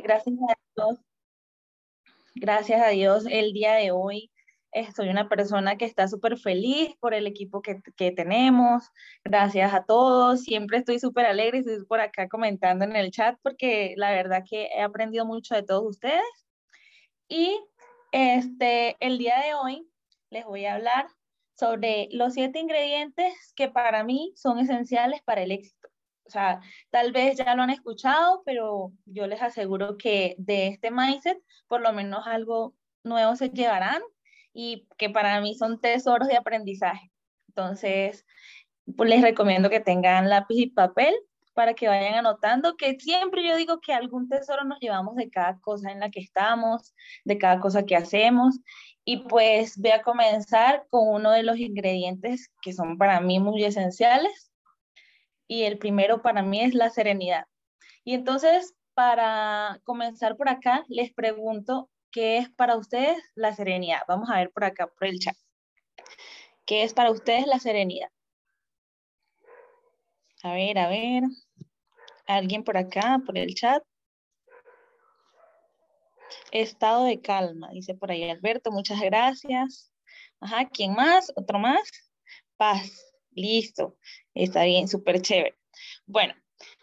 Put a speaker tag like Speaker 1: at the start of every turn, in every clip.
Speaker 1: Gracias a Dios, gracias a Dios, el día de hoy soy una persona que está súper feliz por el equipo que, que, tenemos. Gracias a todos. Siempre estoy súper alegre y estoy por acá comentando en el chat porque la verdad que he aprendido mucho de todos ustedes. Y este, el día de hoy les voy a hablar sobre los siete ingredientes que para mí son esenciales para el éxito. O sea, tal vez ya lo han escuchado, pero yo les aseguro que de este mindset por lo menos algo nuevo se llevarán y que para mí son tesoros de aprendizaje. Entonces, pues les recomiendo que tengan lápiz y papel para que vayan anotando, que siempre yo digo que algún tesoro nos llevamos de cada cosa en la que estamos, de cada cosa que hacemos. Y pues voy a comenzar con uno de los ingredientes que son para mí muy esenciales. Y el primero para mí es la serenidad. Y entonces, para comenzar por acá, les pregunto, ¿qué es para ustedes la serenidad? Vamos a ver por acá, por el chat. ¿Qué es para ustedes la serenidad? A ver, a ver. ¿Alguien por acá, por el chat? Estado de calma, dice por ahí Alberto, muchas gracias. Ajá, ¿quién más? ¿Otro más? Paz, listo. Está bien, súper chévere. Bueno,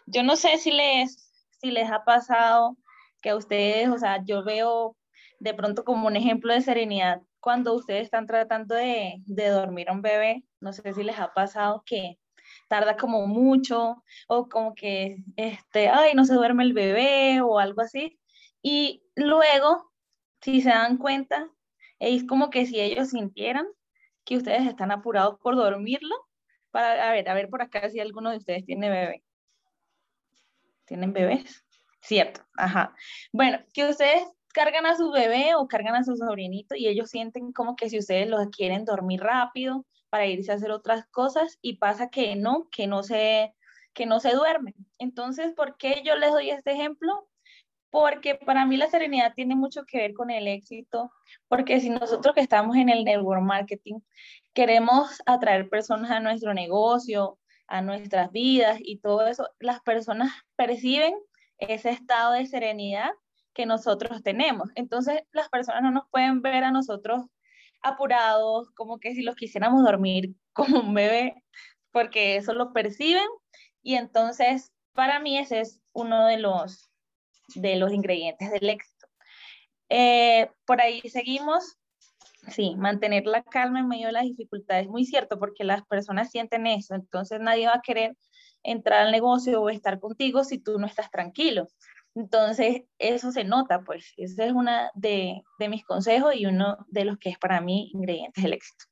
Speaker 1: yo no sé si les, si les ha pasado que a ustedes, o sea, yo veo de pronto como un ejemplo de serenidad cuando ustedes están tratando de, dormir a un bebé, no sé si les ha pasado que tarda como mucho o como que, este, ay, no se duerme el bebé o algo así. Y luego, si se dan cuenta, es como que si ellos sintieran que ustedes están apurados por dormirlo, para, a ver, a ver por acá si alguno de ustedes tiene bebé. ¿Tienen bebés? Cierto, ajá. Bueno, que ustedes cargan a su bebé o cargan a su sobrinito y ellos sienten como que si ustedes los quieren dormir rápido para irse a hacer otras cosas y pasa que no, que no se, que no se duermen. Entonces, ¿por qué yo les doy este ejemplo? Porque para mí la serenidad tiene mucho que ver con el éxito, porque si nosotros que estamos en el network marketing queremos atraer personas a nuestro negocio, a nuestras vidas y todo eso, las personas perciben ese estado de serenidad que nosotros tenemos. Entonces las personas no nos pueden ver a nosotros apurados, como que si los quisiéramos dormir como un bebé, porque eso lo perciben. Y entonces para mí ese es uno de los, de los ingredientes del éxito. Eh, por ahí seguimos. Sí, mantener la calma en medio de las dificultades, muy cierto, porque las personas sienten eso, entonces nadie va a querer entrar al negocio o estar contigo si tú no estás tranquilo. Entonces, eso se nota, pues, ese es uno de, mis consejos y uno de los que es para mí ingredientes del éxito.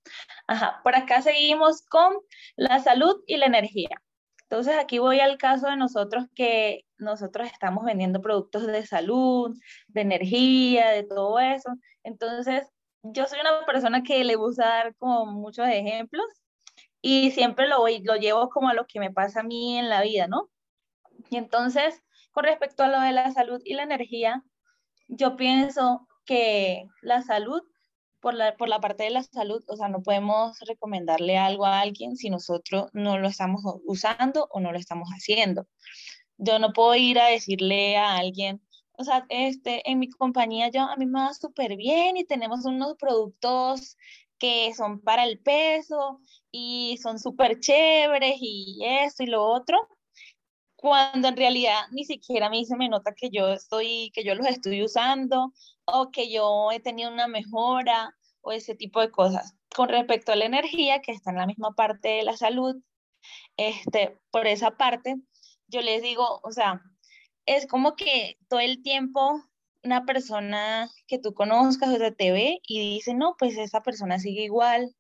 Speaker 1: Ajá, por acá seguimos con la salud y la energía. Entonces, aquí voy al caso de nosotros que nosotros estamos vendiendo productos de salud, de energía, de todo eso. Entonces, yo soy una persona que le gusta dar como muchos ejemplos y siempre lo, lo llevo como a lo que me pasa a mí en la vida, ¿no? Y entonces, con respecto a lo de la salud y la energía, yo pienso que la salud, por la, por la parte de la salud, o sea, no podemos recomendarle algo a alguien si nosotros no lo estamos usando o no lo estamos haciendo. Yo no puedo ir a decirle a alguien, o sea, este, en mi compañía yo, a mí me va súper bien y tenemos unos productos que son para el peso y son súper chéveres y esto y lo otro, cuando en realidad ni siquiera a mí se me nota que yo estoy, que yo los estoy usando o que yo he tenido una mejora o ese tipo de cosas. Con respecto a la energía, que está en la misma parte de la salud, este, por esa parte, yo les digo, o sea, es como que todo el tiempo una persona que tú conozcas o te ve y dice, no, pues esa persona sigue igual,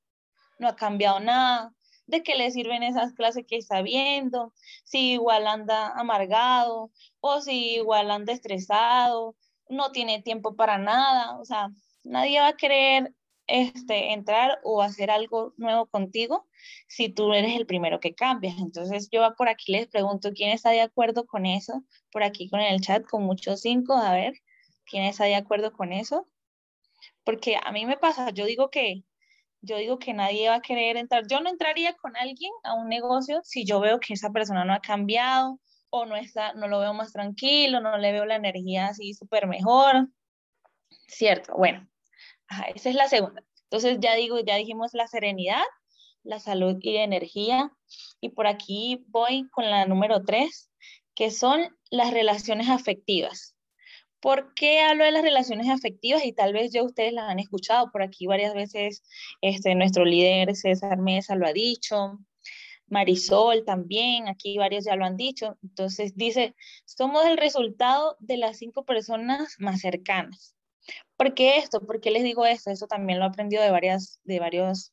Speaker 1: no ha cambiado nada, de qué le sirven esas clases que está viendo, si igual anda amargado o si igual anda estresado, no tiene tiempo para nada, o sea, nadie va a querer este, entrar o hacer algo nuevo contigo si tú eres el primero que cambias. Entonces yo por aquí les pregunto quién está de acuerdo con eso, por aquí con el chat con muchos cinco, a ver, quién está de acuerdo con eso. Porque a mí me pasa, yo digo que yo digo que nadie va a querer entrar. Yo no entraría con alguien a un negocio si yo veo que esa persona no ha cambiado o no está, no lo veo más tranquilo, no le veo la energía así súper mejor. Cierto, bueno, esa es la segunda. Entonces ya digo, ya dijimos la serenidad, la salud y energía. Y por aquí voy con la número tres, que son las relaciones afectivas. ¿Por qué hablo de las relaciones afectivas? Y tal vez ya ustedes las han escuchado por aquí varias veces. Este, nuestro líder César Mesa lo ha dicho. Marisol también, aquí varios ya lo han dicho. Entonces dice, somos el resultado de las cinco personas más cercanas. ¿Por qué esto? ¿Por qué les digo esto? Eso también lo he aprendido de varias, de varios,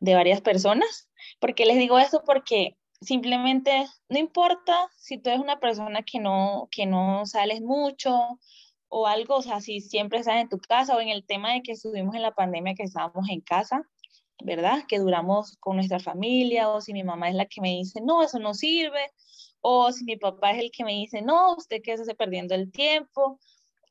Speaker 1: de varias personas. ¿Por qué les digo esto? Porque simplemente no importa si tú eres una persona que no, que no sales mucho o algo, o sea, si siempre estás en tu casa o en el tema de que estuvimos en la pandemia que estábamos en casa, ¿verdad? Que duramos con nuestra familia, o si mi mamá es la que me dice, no, eso no sirve, o si mi papá es el que me dice, no, usted que se hace perdiendo el tiempo,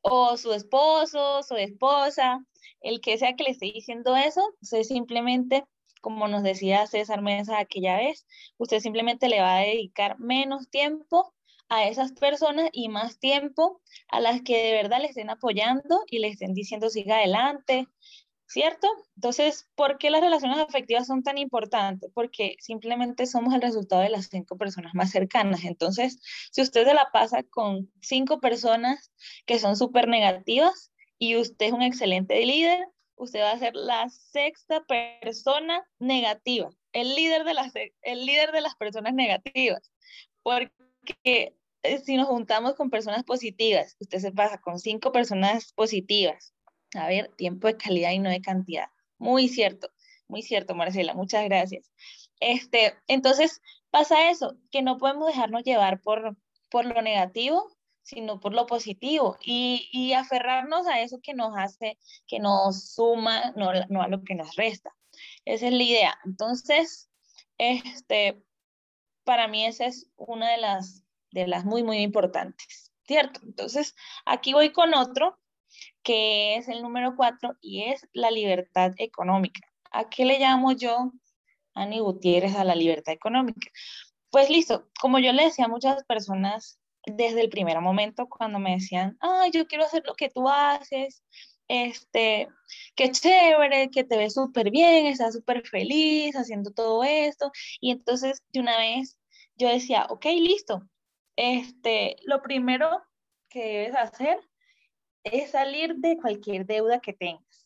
Speaker 1: o su esposo, su esposa, el que sea que le esté diciendo eso, usted simplemente, como nos decía César Mesa aquella vez, usted simplemente le va a dedicar menos tiempo a esas personas y más tiempo a las que de verdad le estén apoyando y le estén diciendo siga adelante, ¿cierto? Entonces, ¿por qué las relaciones afectivas son tan importantes? Porque simplemente somos el resultado de las cinco personas más cercanas. Entonces, si usted se la pasa con cinco personas que son súper negativas y usted es un excelente líder, usted va a ser la sexta persona negativa, el líder de las, el líder de las personas negativas. Porque eh, si nos juntamos con personas positivas, usted se pasa con cinco personas positivas, a ver, tiempo de calidad y no de cantidad. Muy cierto, muy cierto, Marcela, muchas gracias. Este, entonces, pasa eso, que no podemos dejarnos llevar por, por lo negativo, sino por lo positivo y, y aferrarnos a eso que nos hace, que nos suma, no, no a lo que nos resta. Esa es la idea. Entonces, este, para mí esa es una de las, de las muy, muy importantes, ¿cierto? Entonces, aquí voy con otro que es el número cuatro y es la libertad económica. ¿A qué le llamo yo, Ani Gutiérrez, a la libertad económica? Pues listo, como yo le decía a muchas personas desde el primer momento cuando me decían, ay, yo quiero hacer lo que tú haces, este, qué chévere, que te ves súper bien, estás súper feliz haciendo todo esto. Y entonces de una vez yo decía, ok, listo, este, lo primero que debes hacer es salir de cualquier deuda que tengas.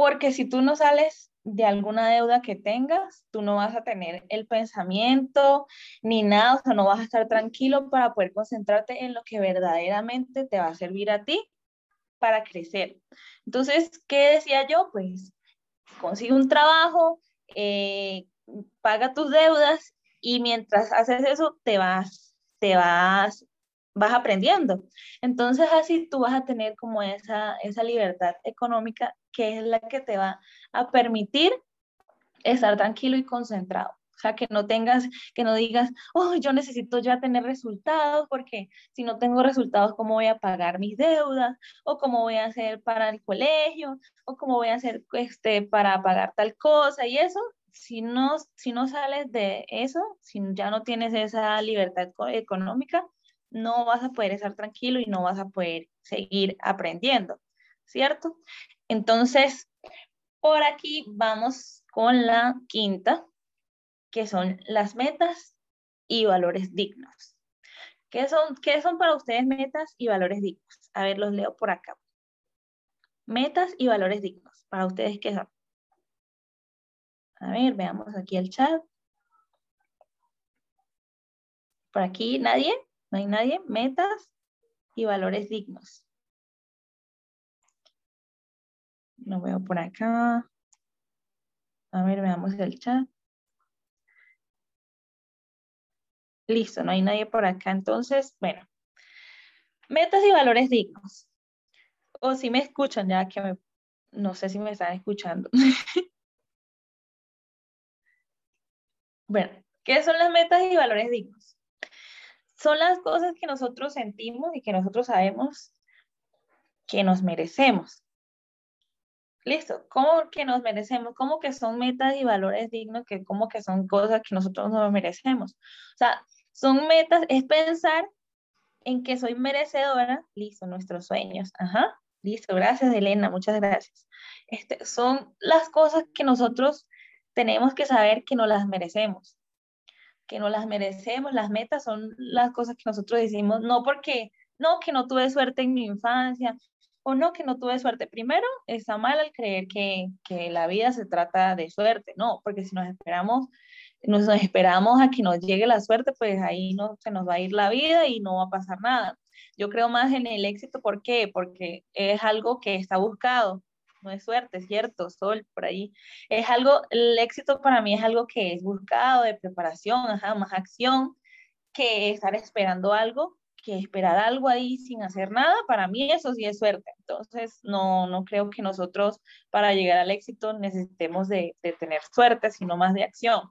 Speaker 1: Porque si tú no sales de alguna deuda que tengas, tú no vas a tener el pensamiento ni nada, o sea, no vas a estar tranquilo para poder concentrarte en lo que verdaderamente te va a servir a ti para crecer. Entonces, ¿qué decía yo? Pues consigue un trabajo, eh, paga tus deudas y mientras haces eso te vas, te vas vas aprendiendo. Entonces así tú vas a tener como esa, esa libertad económica que es la que te va a permitir estar tranquilo y concentrado. O sea, que no tengas, que no digas, oh, yo necesito ya tener resultados, porque si no tengo resultados, ¿cómo voy a pagar mis deudas? ¿O cómo voy a hacer para el colegio? ¿O cómo voy a hacer este, para pagar tal cosa? Y eso, si no, si no sales de eso, si ya no tienes esa libertad económica, no vas a poder estar tranquilo y no vas a poder seguir aprendiendo, ¿cierto? Entonces, por aquí vamos con la quinta, que son las metas y valores dignos. ¿Qué son, ¿Qué son para ustedes metas y valores dignos? A ver, los leo por acá. Metas y valores dignos. ¿Para ustedes qué son? A ver, veamos aquí el chat. ¿Por aquí nadie? ¿No hay nadie? Metas y valores dignos. Lo veo por acá. A ver, veamos el chat. Listo, no hay nadie por acá. Entonces, bueno. Metas y valores dignos. O si me escuchan, ya que me, no sé si me están escuchando. bueno, ¿qué son las metas y valores dignos? son las cosas que nosotros sentimos y que nosotros sabemos que nos merecemos. Listo, ¿cómo que nos merecemos? ¿Cómo que son metas y valores dignos? Que ¿Cómo que son cosas que nosotros nos merecemos? O sea, Son metas, es pensar en que soy merecedora, listo, nuestros sueños, ajá, listo, gracias Elena, muchas gracias. Este, son las cosas que nosotros tenemos que saber que no las merecemos, que no las merecemos, las metas son las cosas que nosotros decimos, no porque, no, que no tuve suerte en mi infancia, o no, que no tuve suerte. Primero, está mal al creer que, que la vida se trata de suerte, no, porque si nos esperamos nos, esperamos a que nos llegue la suerte, pues ahí no se nos va a ir la vida y no va a pasar nada. Yo creo más en el éxito, ¿por qué? Porque es algo que está buscado, no es suerte, cierto, sol por ahí. Es algo, el éxito para mí es algo que es buscado, de preparación, ajá, más acción, que estar esperando algo, que esperar algo ahí sin hacer nada, para mí eso sí es suerte. Entonces, no, no creo que nosotros para llegar al éxito necesitemos de, de tener suerte, sino más de acción.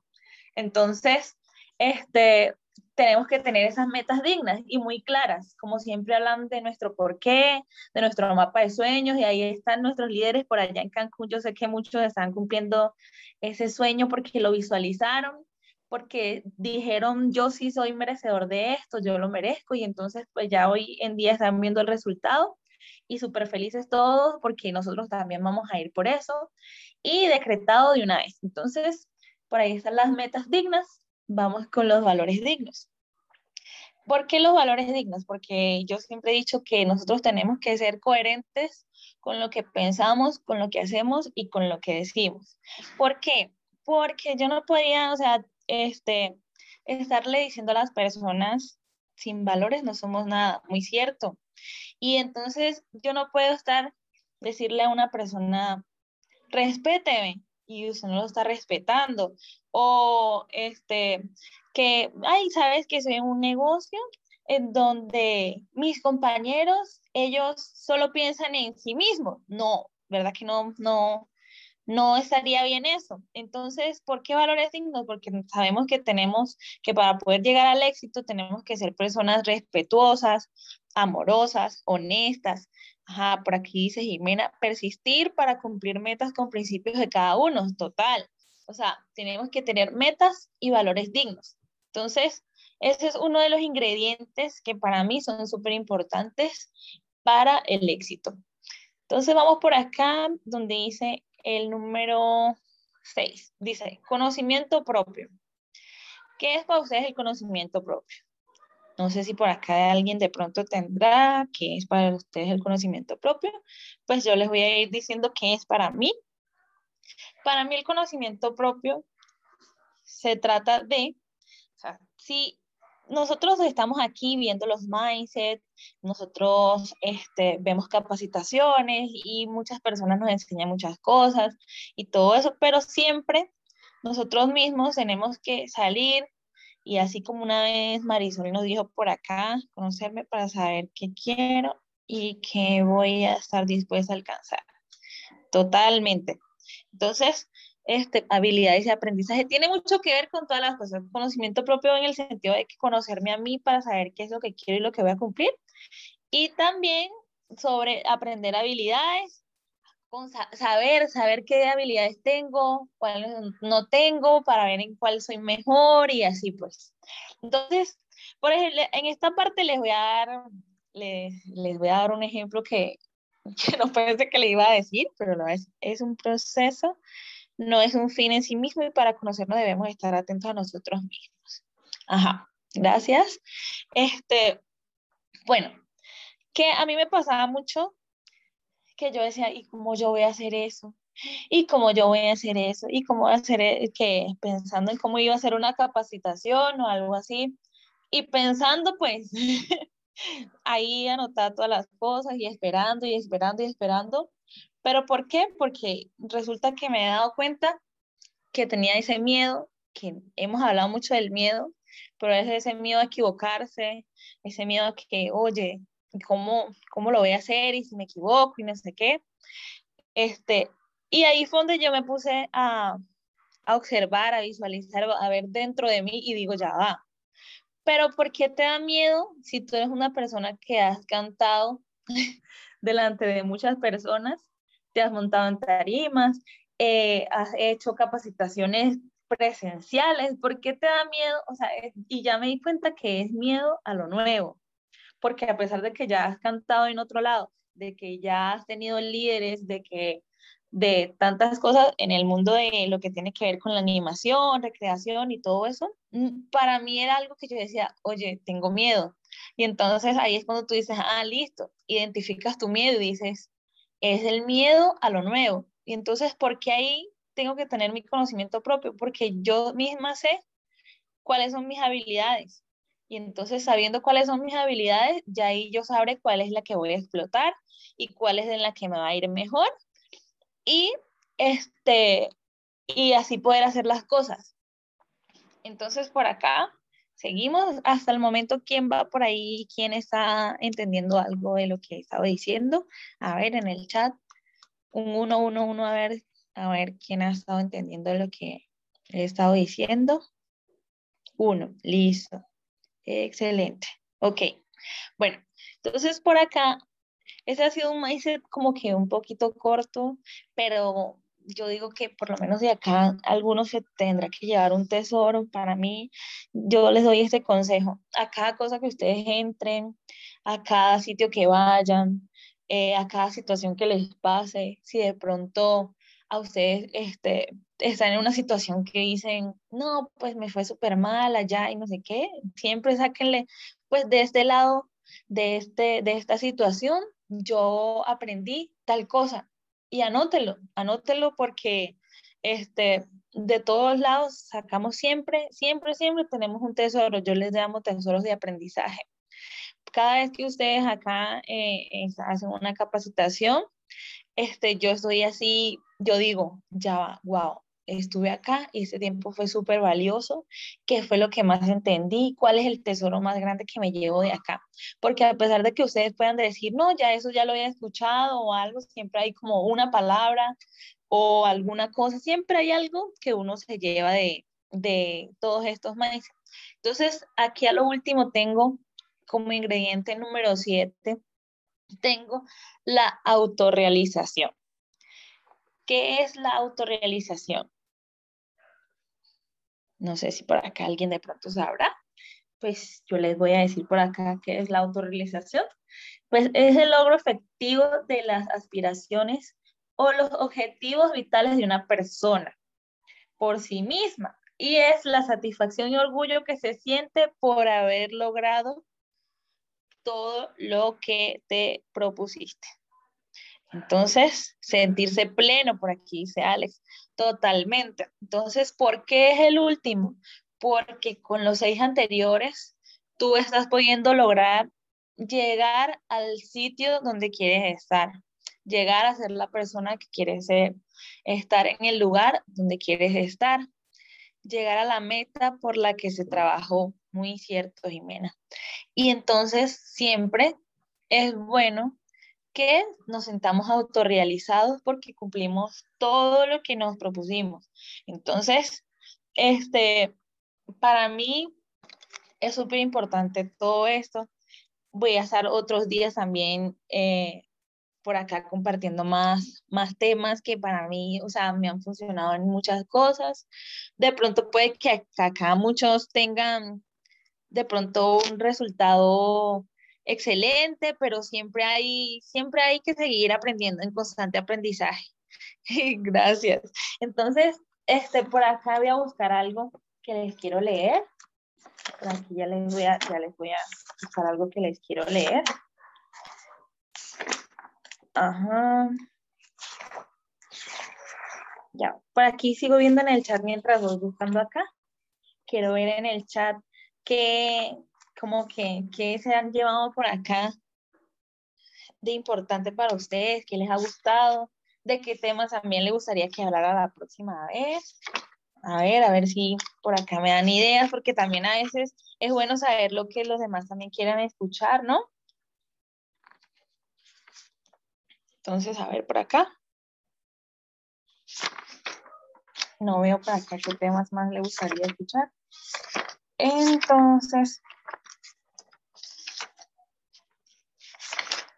Speaker 1: Entonces, este, tenemos que tener esas metas dignas y muy claras, como siempre hablan de nuestro porqué, de nuestro mapa de sueños, y ahí están nuestros líderes por allá en Cancún. Yo sé que muchos están cumpliendo ese sueño porque lo visualizaron, porque dijeron, yo sí soy merecedor de esto, yo lo merezco, y entonces pues ya hoy en día están viendo el resultado y súper felices todos porque nosotros también vamos a ir por eso y decretado de una vez. Entonces, por ahí están las metas dignas, vamos con los valores dignos. ¿Por qué los valores dignos? Porque yo siempre he dicho que nosotros tenemos que ser coherentes con lo que pensamos, con lo que hacemos y con lo que decimos. ¿Por qué? Porque yo no podría, o sea, este, estarle diciendo a las personas sin valores no somos nada, muy cierto. Y entonces yo no puedo estar decirle a una persona, respéteme, y usted no lo está respetando. O este, que, ay, sabes que soy un negocio en donde mis compañeros, ellos solo piensan en sí mismos. No, ¿verdad que no, no, no estaría bien eso. Entonces, ¿por qué valores dignos? Porque sabemos que tenemos que para poder llegar al éxito tenemos que ser personas respetuosas, amorosas, honestas, Ajá, por aquí dice Jimena, persistir para cumplir metas con principios de cada uno, total. O sea, tenemos que tener metas y valores dignos. Entonces, ese es uno de los ingredientes que para mí son súper importantes para el éxito. Entonces, vamos por acá donde dice el número 6. Dice, conocimiento propio. ¿Qué es para ustedes el conocimiento propio? No sé si por acá alguien de pronto tendrá, qué es para ustedes el conocimiento propio. Pues yo les voy a ir diciendo qué es para mí. Para mí el conocimiento propio se trata de, si nosotros estamos aquí viendo los mindset, nosotros este, vemos capacitaciones y muchas personas nos enseñan muchas cosas y todo eso, pero siempre nosotros mismos tenemos que salir y así como una vez Marisol nos dijo por acá, conocerme para saber qué quiero y qué voy a estar dispuesta a alcanzar. Totalmente. Entonces, este, habilidades y aprendizaje tiene mucho que ver con todas las cosas. Conocimiento propio en el sentido de que conocerme a mí para saber qué es lo que quiero y lo que voy a cumplir. Y también sobre aprender habilidades con saber, saber qué habilidades tengo, cuáles no tengo, para ver en cuál soy mejor y así pues. Entonces, por ejemplo, en esta parte les voy a dar, les, les voy a dar un ejemplo que, que no parece que le iba a decir, pero es, es un proceso, no es un fin en sí mismo y para conocernos debemos estar atentos a nosotros mismos. Ajá, gracias. Este, bueno, que a mí me pasaba mucho que yo decía, ¿y cómo yo voy a hacer eso? ¿Y cómo yo voy a hacer eso? ¿Y cómo voy a hacer e-? que pensando en cómo iba a hacer una capacitación o algo así? Y pensando, pues, ahí anotar todas las cosas y esperando y esperando y esperando. ¿Pero por qué? Porque resulta que me he dado cuenta que tenía ese miedo, que hemos hablado mucho del miedo, pero es ese miedo a equivocarse, ese miedo a que, oye, cómo, cómo lo voy a hacer y si me equivoco y no sé qué. Este, y ahí fue donde yo me puse a, a observar, a visualizar, a ver dentro de mí y digo, ya va. Pero ¿por qué te da miedo si tú eres una persona que has cantado delante de muchas personas, te has montado en tarimas, eh, has hecho capacitaciones presenciales. ¿Por qué te da miedo? O sea, y ya me di cuenta que es miedo a lo nuevo, porque a pesar de que ya has cantado en otro lado, de que ya has tenido líderes, de que de tantas cosas en el mundo de lo que tiene que ver con la animación, recreación y todo eso, mm, para mí era algo que yo decía, oye, tengo miedo. Y entonces ahí es cuando tú dices, ah, listo, identificas tu miedo y dices, es el miedo a lo nuevo. Y entonces, ¿por qué ahí tengo que tener mi conocimiento propio? Porque yo misma sé cuáles son mis habilidades. Y entonces, sabiendo cuáles son mis habilidades, ya ahí yo sabré cuál es la que voy a explotar y cuál es en la que me va a ir mejor y, este, y así poder hacer las cosas. Entonces, por acá seguimos hasta el momento. ¿Quién va por ahí? ¿Quién está entendiendo algo de lo que estaba diciendo? A ver, en el chat, un uno, uno, uno, a ver, a ver quién ha estado entendiendo lo que he estado diciendo. Uno, listo. Excelente. Ok. Bueno, entonces por acá ese ha sido un mindset como que un poquito corto, pero yo digo que por lo menos de acá algunos se tendrá que llevar un tesoro. Para mí, yo les doy este consejo. A cada cosa que ustedes entren, a cada sitio que vayan, eh, a cada situación que les pase, si de pronto a ustedes este, están en una situación que dicen, no, pues me fue súper mal allá y no sé qué, siempre sáquenle, pues de este lado, de, este, de esta situación, yo aprendí tal cosa y anótelo, anótelo porque este, de todos lados sacamos siempre, siempre, siempre tenemos un tesoro. Yo les llamo tesoros de aprendizaje. Cada vez que ustedes acá eh, hacen una capacitación, este, yo estoy así, yo digo, ya va, wow, estuve acá y ese tiempo fue súper valioso, qué fue lo que más entendí, cuál es el tesoro más grande que me llevo de acá. Porque a pesar de que ustedes puedan decir, no, ya eso ya lo había escuchado o algo, siempre hay como una palabra o alguna cosa, siempre hay algo que uno se lleva de, de todos estos maíces. Entonces, aquí a lo último tengo como ingrediente número 7, tengo la autorrealización. ¿Qué es la autorrealización? No sé si por acá alguien de pronto sabrá. Pues yo les voy a decir por acá qué es la autorrealización. Pues es el logro efectivo de las aspiraciones o los objetivos vitales de una persona por sí misma. Y es la satisfacción y orgullo que se siente por haber logrado todo lo que te propusiste. Entonces, sentirse pleno, por aquí dice Alex, totalmente. Entonces, ¿por qué es el último? Porque con los seis anteriores, tú estás pudiendo lograr llegar al sitio donde quieres estar, llegar a ser la persona que quieres ser, estar en el lugar donde quieres estar, llegar a la meta por la que se trabajó. Muy cierto, Jimena. Y entonces siempre es bueno que nos sentamos autorrealizados porque cumplimos todo lo que nos propusimos. Entonces, este, para mí es súper importante todo esto. Voy a estar otros días también eh, por acá compartiendo más, más temas que para mí, o sea, me han funcionado en muchas cosas. De pronto puede que acá muchos tengan de pronto un resultado excelente, pero siempre hay, siempre hay que seguir aprendiendo en constante aprendizaje. Gracias. Entonces, este, por acá voy a buscar algo que les quiero leer. Por aquí ya les voy a, ya les voy a buscar algo que les quiero leer. Ajá. Ya, por aquí sigo viendo en el chat mientras voy buscando acá. Quiero ver en el chat qué, como que, ¿qué se han llevado por acá de importante para ustedes? ¿Qué les ha gustado? ¿De qué temas también les gustaría que hablara la próxima vez? A ver, a ver si por acá me dan ideas, porque también a veces es bueno saber lo que los demás también quieran escuchar, ¿no? Entonces, a ver, por acá. No veo por acá qué temas más le gustaría escuchar. Entonces,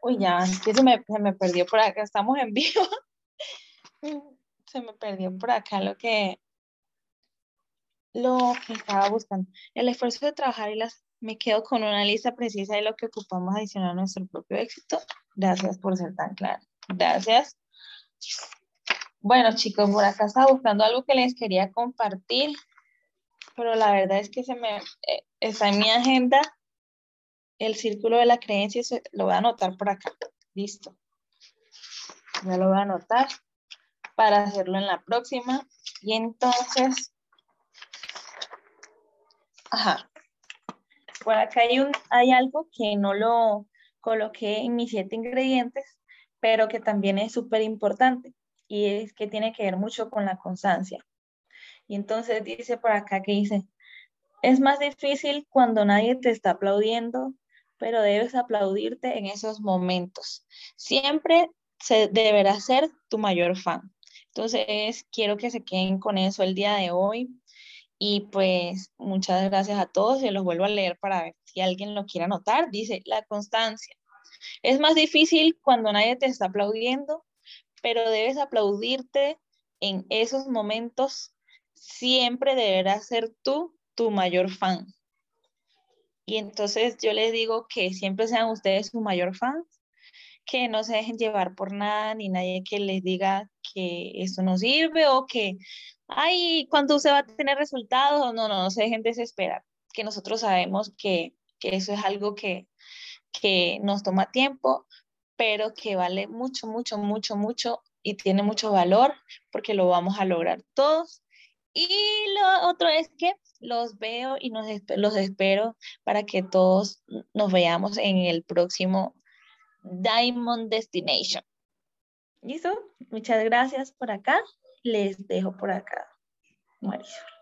Speaker 1: Uy, ya, que se me, se me perdió por acá, estamos en vivo. se me perdió por acá lo que, lo que estaba buscando. El esfuerzo de trabajar y las... Me quedo con una lista precisa de lo que ocupamos adicionar a nuestro propio éxito. Gracias por ser tan claro. Gracias. Bueno, chicos, por acá estaba buscando algo que les quería compartir, pero la verdad es que se me eh, está en mi agenda el círculo de la creencia, lo voy a anotar por acá. Listo. Ya lo voy a anotar para hacerlo en la próxima. Y entonces, ajá, por acá hay, un, hay algo que no lo coloqué en mis siete ingredientes, pero que también es súper importante y es que tiene que ver mucho con la constancia. Y entonces dice por acá que dice, es más difícil cuando nadie te está aplaudiendo, pero debes aplaudirte en esos momentos. Siempre se deberá ser tu mayor fan. Entonces, quiero que se queden con eso el día de hoy. Y pues muchas gracias a todos. Se los vuelvo a leer para ver si alguien lo quiere anotar. Dice, la constancia. Es más difícil cuando nadie te está aplaudiendo, pero debes aplaudirte en esos momentos. Siempre deberás ser tú tu mayor fan. Y entonces yo les digo que siempre sean ustedes su mayor fan, que no se dejen llevar por nada, ni nadie que les diga que esto no sirve o que, ay, ¿cuándo se va a tener resultados? No, no, no se dejen desesperar, que nosotros sabemos que, que eso es algo que, que nos toma tiempo, pero que vale mucho, mucho, mucho, mucho y tiene mucho valor porque lo vamos a lograr todos. Y lo otro es que los veo y nos, los espero para que todos nos veamos en el próximo Diamond Destination. ¿Listo? Muchas gracias por acá. Les dejo por acá. Marisol.